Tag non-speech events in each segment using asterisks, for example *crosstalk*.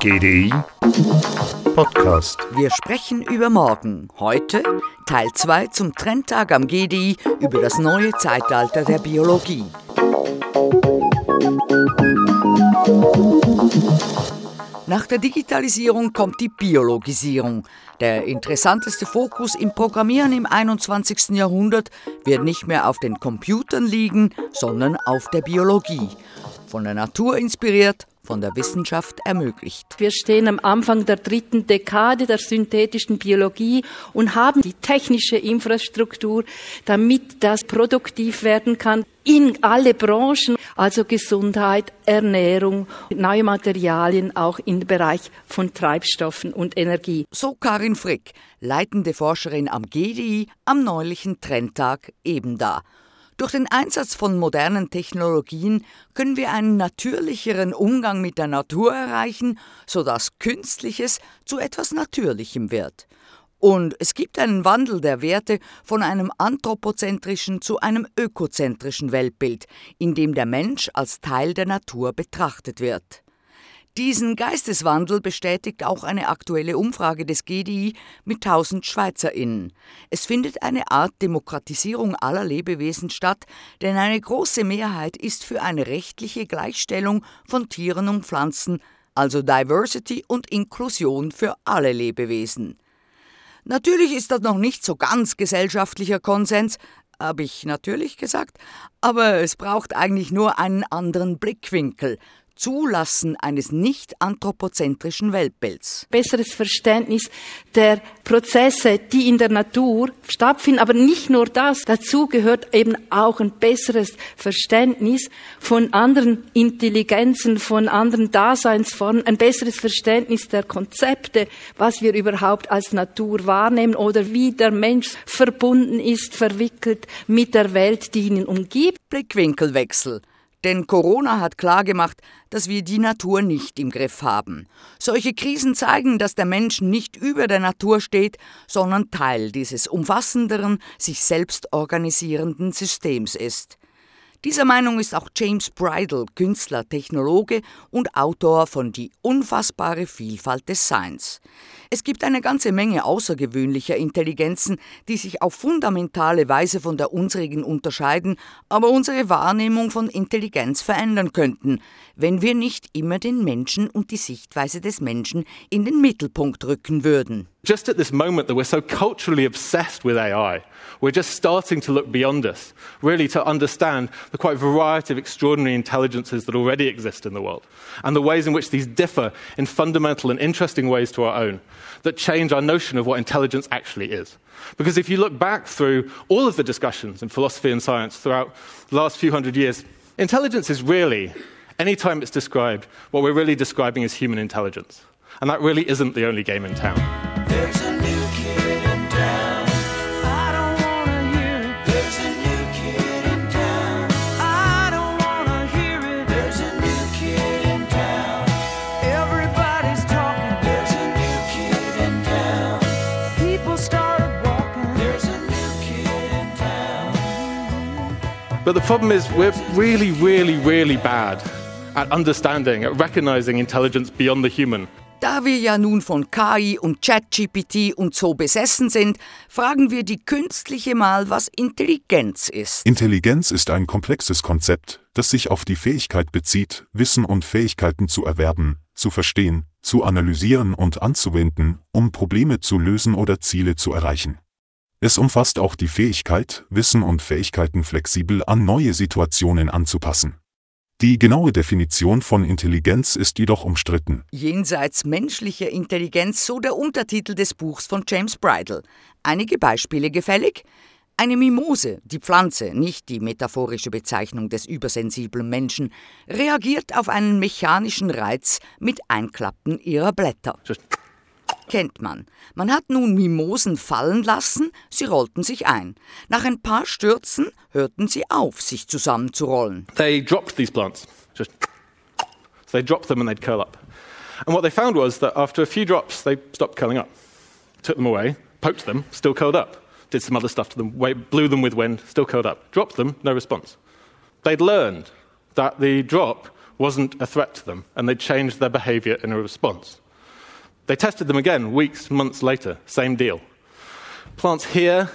GDI Podcast. Wir sprechen über morgen. Heute Teil 2 zum Trendtag am GDI über das neue Zeitalter der Biologie. Nach der Digitalisierung kommt die Biologisierung. Der interessanteste Fokus im Programmieren im 21. Jahrhundert wird nicht mehr auf den Computern liegen, sondern auf der Biologie. Von der Natur inspiriert, von der Wissenschaft ermöglicht. Wir stehen am Anfang der dritten Dekade der synthetischen Biologie und haben die technische Infrastruktur, damit das produktiv werden kann in alle Branchen, also Gesundheit, Ernährung, neue Materialien, auch im Bereich von Treibstoffen und Energie. So Karin Frick, leitende Forscherin am GDI am neulichen Trendtag eben da. Durch den Einsatz von modernen Technologien können wir einen natürlicheren Umgang mit der Natur erreichen, sodass Künstliches zu etwas Natürlichem wird. Und es gibt einen Wandel der Werte von einem anthropozentrischen zu einem ökozentrischen Weltbild, in dem der Mensch als Teil der Natur betrachtet wird. Diesen Geisteswandel bestätigt auch eine aktuelle Umfrage des GDI mit 1000 SchweizerInnen. Es findet eine Art Demokratisierung aller Lebewesen statt, denn eine große Mehrheit ist für eine rechtliche Gleichstellung von Tieren und Pflanzen, also Diversity und Inklusion für alle Lebewesen. Natürlich ist das noch nicht so ganz gesellschaftlicher Konsens, habe ich natürlich gesagt, aber es braucht eigentlich nur einen anderen Blickwinkel, Zulassen eines nicht anthropozentrischen Weltbilds. Besseres Verständnis der Prozesse, die in der Natur stattfinden, aber nicht nur das. Dazu gehört eben auch ein besseres Verständnis von anderen Intelligenzen, von anderen Daseinsformen, ein besseres Verständnis der Konzepte, was wir überhaupt als Natur wahrnehmen oder wie der Mensch verbunden ist, verwickelt mit der Welt, die ihn umgibt. Blickwinkelwechsel. Denn Corona hat klargemacht, dass wir die Natur nicht im Griff haben. Solche Krisen zeigen, dass der Mensch nicht über der Natur steht, sondern Teil dieses umfassenderen, sich selbst organisierenden Systems ist. Dieser Meinung ist auch James Bridle, Künstler, Technologe und Autor von Die unfassbare Vielfalt des Seins. Es gibt eine ganze Menge außergewöhnlicher Intelligenzen, die sich auf fundamentale Weise von der unsrigen unterscheiden, aber unsere Wahrnehmung von Intelligenz verändern könnten, wenn wir nicht immer den Menschen und die Sichtweise des Menschen in den Mittelpunkt rücken würden. Just at this moment that we're so culturally obsessed with AI, we're just starting to look beyond us, really to understand the quite variety of extraordinary intelligences that already exist in the world, and the ways in which these differ in fundamental and interesting ways to our own, that change our notion of what intelligence actually is. Because if you look back through all of the discussions in philosophy and science throughout the last few hundred years, intelligence is really, anytime it's described, what we're really describing is human intelligence. And that really isn't the only game in town. But the problem is, we're really, really, really bad at understanding, at recognizing intelligence beyond the human. Da wir ja nun von KI und ChatGPT und so besessen sind, fragen wir die Künstliche mal, was Intelligenz ist. Intelligenz ist ein komplexes Konzept, das sich auf die Fähigkeit bezieht, Wissen und Fähigkeiten zu erwerben, zu verstehen, zu analysieren und anzuwenden, um Probleme zu lösen oder Ziele zu erreichen. Es umfasst auch die Fähigkeit, Wissen und Fähigkeiten flexibel an neue Situationen anzupassen. Die genaue Definition von Intelligenz ist jedoch umstritten. Jenseits menschlicher Intelligenz, so der Untertitel des Buchs von James Bridle. Einige Beispiele gefällig? Eine Mimose, die Pflanze, nicht die metaphorische Bezeichnung des übersensiblen Menschen, reagiert auf einen mechanischen Reiz mit Einklappen ihrer Blätter. Kennt man. Man hat nun Mimosen fallen lassen, sie rollten sich ein. Nach ein paar Stürzen hörten sie auf, sich zusammenzurollen. they dropped these plants. Just so they dropped them and they'd curl up. And what they found was that after a few drops, they stopped curling up. Took them away, poked them, still curled up. Did some other stuff to them, blew them with wind, still curled up. Dropped them, no response. They'd learned that the drop wasn't a threat to them, and they changed their behavior in a response. They tested them again weeks, months later, same deal. Plants hear,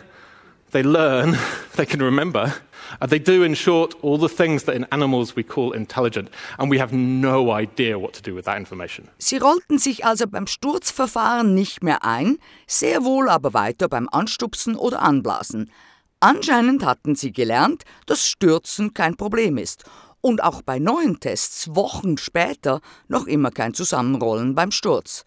they learn, *laughs* they can remember, and they do, in short, all the things that in animals we call intelligent, and we have no idea what to do with that information. Sie rollten sich also beim Sturzverfahren nicht mehr ein, sehr wohl aber weiter beim Anstupsen oder Anblasen. Anscheinend hatten sie gelernt, dass Stürzen kein Problem ist und auch bei neuen Tests Wochen später noch immer kein Zusammenrollen beim Sturz.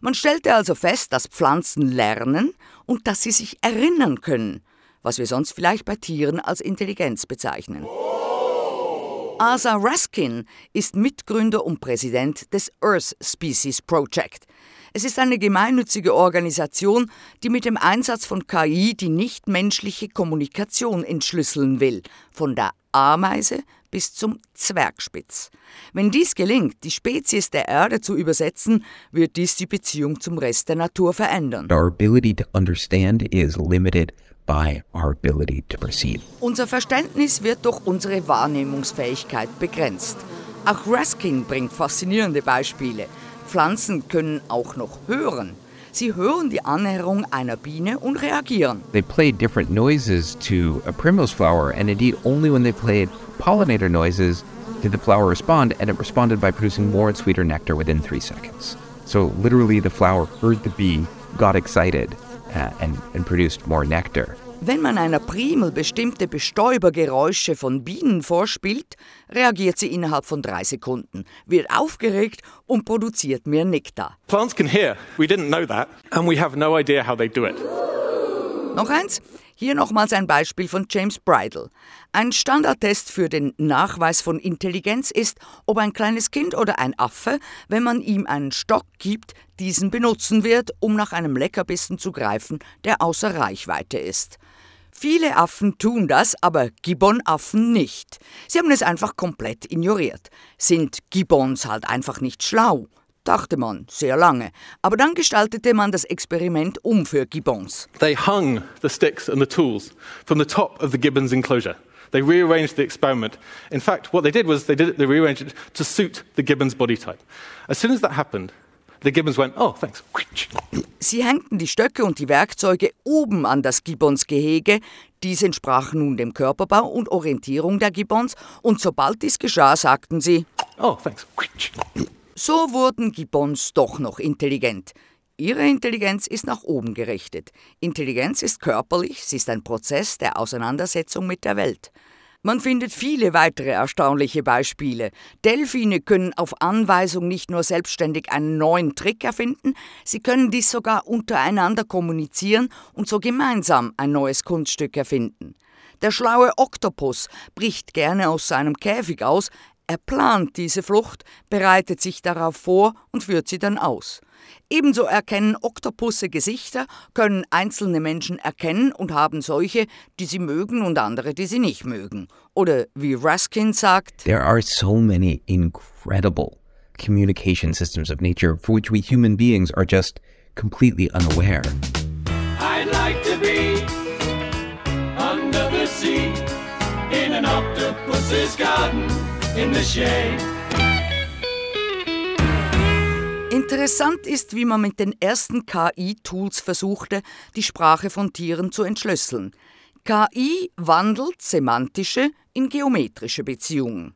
Man stellte also fest, dass Pflanzen lernen und dass sie sich erinnern können, was wir sonst vielleicht bei Tieren als Intelligenz bezeichnen. Asa Raskin ist Mitgründer und Präsident des Earth Species Project. Es ist eine gemeinnützige Organisation, die mit dem Einsatz von KI die nichtmenschliche Kommunikation entschlüsseln will, von der Ameise bis zum Zwergspitz. Wenn dies gelingt, die Spezies der Erde zu übersetzen, wird dies die Beziehung zum Rest der Natur verändern. Our ability to understand is limited by our ability to perceive. Unser Verständnis wird durch unsere Wahrnehmungsfähigkeit begrenzt. Auch Raskin bringt faszinierende Beispiele. Pflanzen können auch noch hören. Sie hören die Annäherung einer Biene und reagieren. They played different noises to a primrose flower, and indeed, only when they played pollinator noises did the flower respond, and it responded by producing more and sweeter nectar within three seconds. So, literally, the flower heard the bee, got excited, uh, and, and produced more nectar. Wenn man einer Primel bestimmte Bestäubergeräusche von Bienen vorspielt, reagiert sie innerhalb von drei Sekunden, wird aufgeregt und produziert mehr Nektar. Plants can hear. We didn't know that, and we have no idea how they do it. Noch eins? Hier nochmals ein Beispiel von James Bridle. Ein Standardtest für den Nachweis von Intelligenz ist, ob ein kleines Kind oder ein Affe, wenn man ihm einen Stock gibt, diesen benutzen wird, um nach einem Leckerbissen zu greifen, der außer Reichweite ist. Viele Affen tun das, aber Gibbonaffen nicht. Sie haben es einfach komplett ignoriert. Sind Gibbons halt einfach nicht schlau? Dachte man sehr lange. Aber dann gestaltete man das Experiment um für Gibbons. They hung the sticks and the tools from the top of the gibbon's enclosure. They rearranged the experiment. In fact, what they did was they did it, they rearranged it to suit the gibbon's body type. As soon as that happened, the gibbons went, "Oh, thanks." Sie hängten die Stöcke und die Werkzeuge oben an das Gibbonsgehege. Dies entsprach nun dem Körperbau und Orientierung der Gibbons. Und sobald dies geschah, sagten sie, Oh, thanks. so wurden Gibbons doch noch intelligent. Ihre Intelligenz ist nach oben gerichtet. Intelligenz ist körperlich, sie ist ein Prozess der Auseinandersetzung mit der Welt. Man findet viele weitere erstaunliche Beispiele. Delfine können auf Anweisung nicht nur selbstständig einen neuen Trick erfinden, sie können dies sogar untereinander kommunizieren und so gemeinsam ein neues Kunststück erfinden. Der schlaue Oktopus bricht gerne aus seinem Käfig aus, er plant diese Flucht, bereitet sich darauf vor und führt sie dann aus. Ebenso erkennen Oktopusse Gesichter, können einzelne Menschen erkennen und haben solche, die sie mögen und andere, die sie nicht mögen. Oder wie Raskin sagt, There are so many incredible communication systems of nature for which we human beings are just completely unaware. I'd like to be under the sea in an octopus's garden in the shade. Interessant ist, wie man mit den ersten KI-Tools versuchte, die Sprache von Tieren zu entschlüsseln. KI wandelt semantische in geometrische Beziehungen.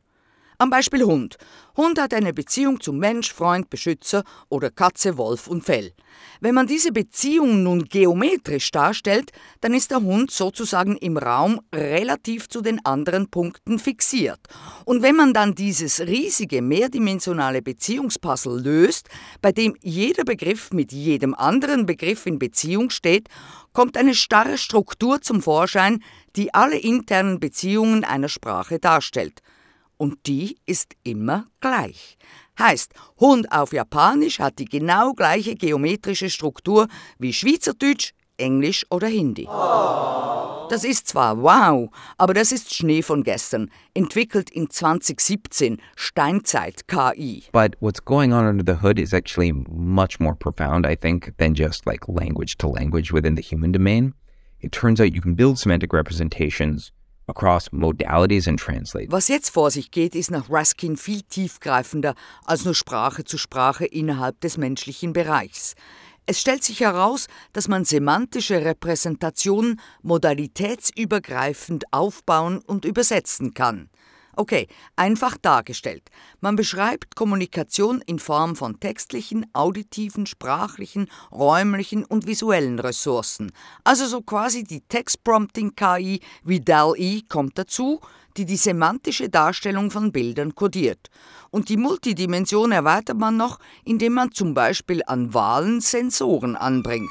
Am Beispiel Hund. Hund hat eine Beziehung zu Mensch, Freund, Beschützer oder Katze, Wolf und Fell. Wenn man diese Beziehung nun geometrisch darstellt, dann ist der Hund sozusagen im Raum relativ zu den anderen Punkten fixiert. Und wenn man dann dieses riesige mehrdimensionale Beziehungspuzzle löst, bei dem jeder Begriff mit jedem anderen Begriff in Beziehung steht, kommt eine starre Struktur zum Vorschein, die alle internen Beziehungen einer Sprache darstellt und die ist immer gleich. Heißt, Hund auf Japanisch hat die genau gleiche geometrische Struktur wie Schweizerdeutsch, Englisch oder Hindi. Das ist zwar wow, aber das ist Schnee von gestern, entwickelt in 2017 Steinzeit KI. But what's going on under the hood is actually much more profound, I think, than just like language to language within the human domain. It turns out you can build semantic representations across modalities and translate. Was jetzt vor sich geht, ist nach Raskin viel tiefgreifender als nur Sprache zu Sprache innerhalb des menschlichen Bereichs. Es stellt sich heraus, dass man semantische Repräsentationen modalitätsübergreifend aufbauen und übersetzen kann. Okay, einfach dargestellt. Man beschreibt Kommunikation in Form von textlichen, auditiven, sprachlichen, räumlichen und visuellen Ressourcen. Also so quasi die Textprompting-KI wie DAL-E kommt dazu, die die semantische Darstellung von Bildern kodiert. Und die Multidimension erweitert man noch, indem man zum Beispiel an Wahlen Sensoren anbringt.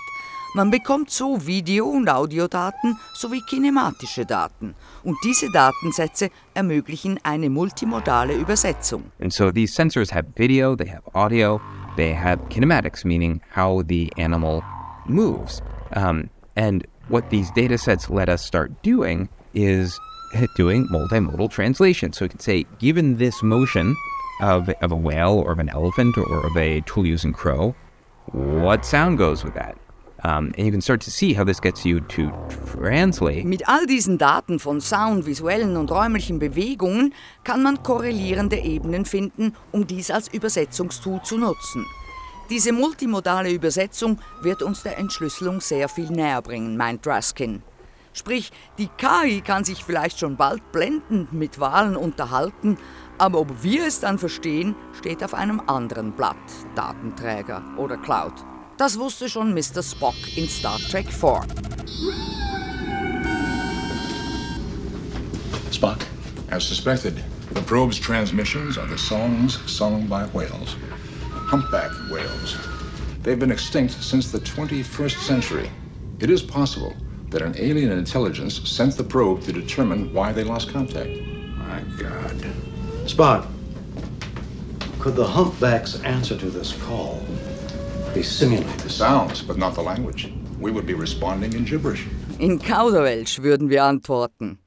Man bekommt so Video- und Audiodaten sowie kinematische Daten. Und diese Datensätze ermöglichen eine multimodale Übersetzung. And so these sensors have video, they have audio, they have kinematics, meaning how the animal moves. Um, and what these data sets let us start doing is *laughs* doing multimodal translation. So we can say, given this motion of, of a whale or of an elephant or of a tool using crow, what sound goes with that? And you can start to see how this gets you to translate Mit all diesen Daten von Sound, visuellen und räumlichen Bewegungen kann man korrelierende Ebenen finden, um dies als Übersetzungstool zu nutzen. Diese multimodale Übersetzung wird uns der Entschlüsselung sehr viel näher bringen, meint Raskin. Sprich, die KI kann sich vielleicht schon bald blendend mit Wahlen unterhalten, aber ob wir es dann verstehen, steht auf einem anderen Blatt, Datenträger oder Cloud. Das wusste schon Mr. Spock in Star Trek 4. Spock. As suspected, the probe's transmissions are the songs sung by whales. Humpback whales. They've been extinct since the 21st century. It is possible that an alien intelligence sent the probe to determine why they lost contact. My God. Spock. Could the humpback's answer to this call be simulated? Sounds, but not the language. We would be responding in gibberish. In Kauderwelsch würden wir antworten.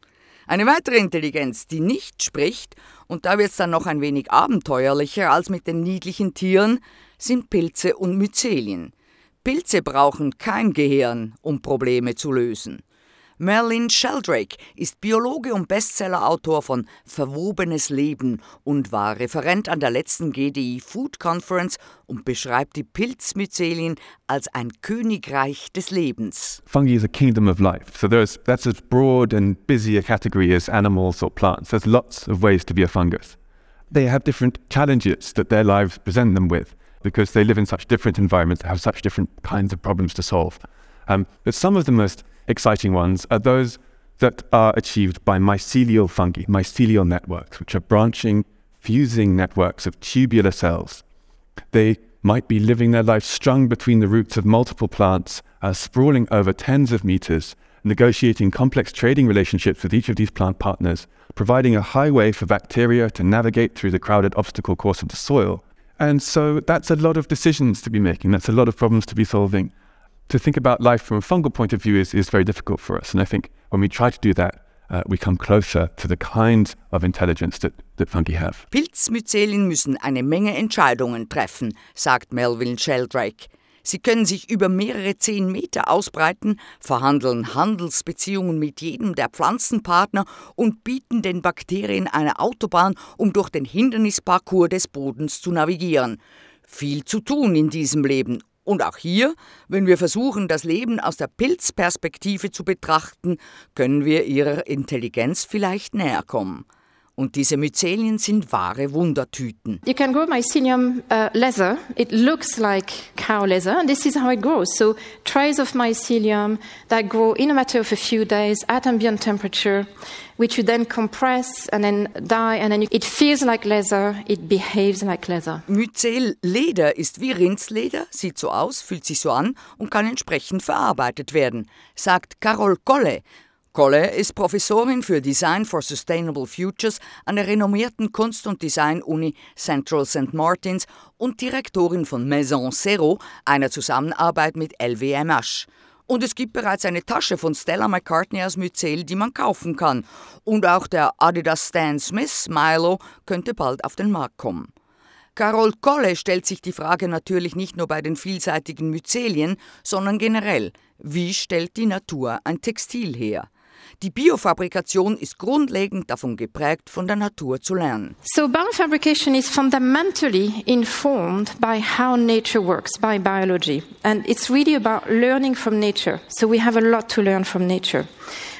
Eine weitere Intelligenz, die nicht spricht, und da wird es dann noch ein wenig abenteuerlicher als mit den niedlichen Tieren, sind Pilze und Myzelien. Pilze brauchen kein Gehirn, um Probleme zu lösen. Merlin Sheldrake ist Biologe und Bestsellerautor von Verwobenes Leben und war Referent an der letzten GDI Food Conference und beschreibt die Pilzmyzelien als ein Königreich des Lebens. fungi is a kingdom of life. So there's that's as broad and busy a category as animals or plants. There's lots of ways to be a fungus. They have different challenges that their lives present them with because they live in such different environments, have such different kinds of problems to solve. Um, but some of the most exciting ones are those that are achieved by mycelial fungi, mycelial networks, which are branching, fusing networks of tubular cells. They might be living their life strung between the roots of multiple plants, uh, sprawling over tens of meters, negotiating complex trading relationships with each of these plant partners, providing a highway for bacteria to navigate through the crowded obstacle course of the soil. And so that's a lot of decisions to be making, that's a lot of problems to be solving. To think about life from a fungal point of view is, is very difficult for us. And I think when we try to do that, uh, we come closer to the kind of intelligence that, that fungi have. Pilzmyzelien müssen eine Menge Entscheidungen treffen, sagt Melvin Sheldrake. Sie können sich über mehrere zehn Meter ausbreiten, verhandeln Handelsbeziehungen mit jedem der Pflanzenpartner und bieten den Bakterien eine Autobahn, um durch den Hindernisparcours des Bodens zu navigieren. Viel zu tun in diesem Leben. Und auch hier, wenn wir versuchen, das Leben aus der Pilzperspektive zu betrachten, können wir ihrer Intelligenz vielleicht näher kommen. Und diese Myzelien sind wahre Wundertüten. You can grow mycelium uh, leather. It looks like cow leather, and this is how it grows. So, trays of mycelium that grow in a matter of a few days at ambient temperature, which you then compress and then dye, and then it feels like leather, it behaves like leather. Myzelleder ist wie Rindsleder, sieht so aus, fühlt sich so an und kann entsprechend verarbeitet werden, sagt Carol Kolle. Kolle ist Professorin für Design for Sustainable Futures an der renommierten Kunst- und Design-Uni Central St. Martins und Direktorin von Maison Zero, einer Zusammenarbeit mit LVMH. Und es gibt bereits eine Tasche von Stella McCartney aus Myzel, die man kaufen kann. Und auch der Adidas Stan Smith Milo könnte bald auf den Markt kommen. Carol Kolle stellt sich die Frage natürlich nicht nur bei den vielseitigen Myzelien, sondern generell, wie stellt die Natur ein Textil her? Die Biofabrikation ist grundlegend davon geprägt, von der Natur zu lernen. So biofabrication is fundamentally informed by how nature works, by biology. And it's really about learning from nature. So we have a lot to learn from nature.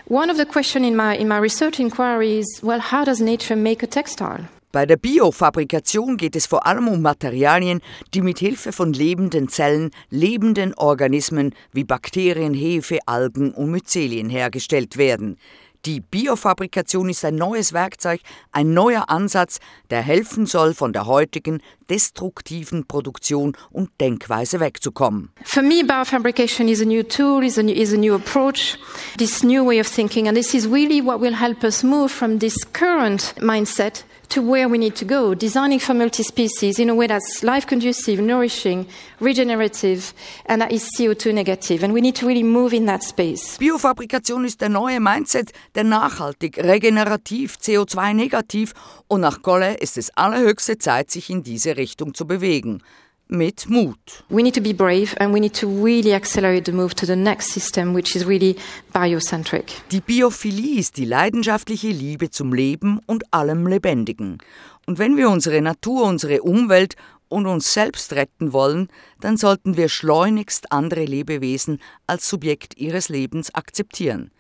One of the questions in my, in my research inquiry is, well, how does nature make a textile? Bei der Biofabrikation geht es vor allem um Materialien, die mit Hilfe von lebenden Zellen, lebenden Organismen wie Bakterien, Hefe, Algen und Myzelien hergestellt werden. Die Biofabrikation ist ein neues Werkzeug, ein neuer Ansatz, der helfen soll, von der heutigen destruktiven Produktion und Denkweise wegzukommen. For me, biofabrication is a new tool, is a new, is a new approach, this new way of thinking, and this is really what will help us move from this current mindset to where we need to go, designing for multi-species in a way that's life-conducive, nourishing, regenerative, and that is CO2 negative. And we need to really move in that space. Biofabrikation ist der neue Mindset, der nachhaltig, regenerativ, CO2-negativ und nach Golle ist es allerhöchste Zeit, sich in diese Richtung zu bewegen. Mit Mut. We need to be brave and we need to really accelerate the move to the next system, which is really biocentric. Die Biophilie ist die leidenschaftliche Liebe zum Leben und allem Lebendigen. Und wenn wir unsere Natur, unsere Umwelt und uns selbst retten wollen, dann sollten wir schleunigst andere Lebewesen als Subjekt ihres Lebens akzeptieren.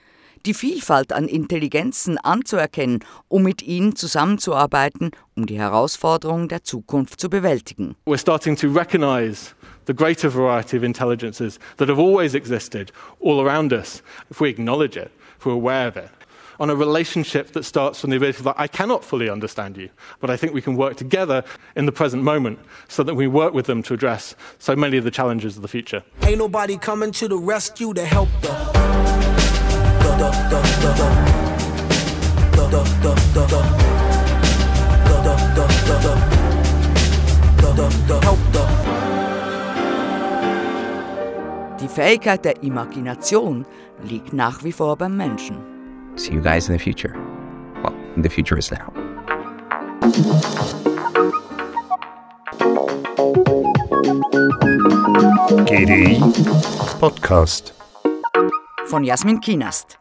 Die Vielfalt an Intelligenzen anzuerkennen, um mit ihnen zusammenzuarbeiten, um die Herausforderungen der Zukunft zu bewältigen. We're starting to recognize the greater variety of intelligences that have always existed all around us, if we acknowledge it, if we're aware of it. On a relationship that starts from the ability of, like, I cannot fully understand you, but I think we can work together in the present moment so that we work with them to address so many of the challenges of the future. Ain't nobody coming to the rescue to help the. Die Fähigkeit der Imagination liegt nach wie vor beim Menschen. See you guys in the future. Well, the future is now. GDI Podcast. Von Jasmin Kienast.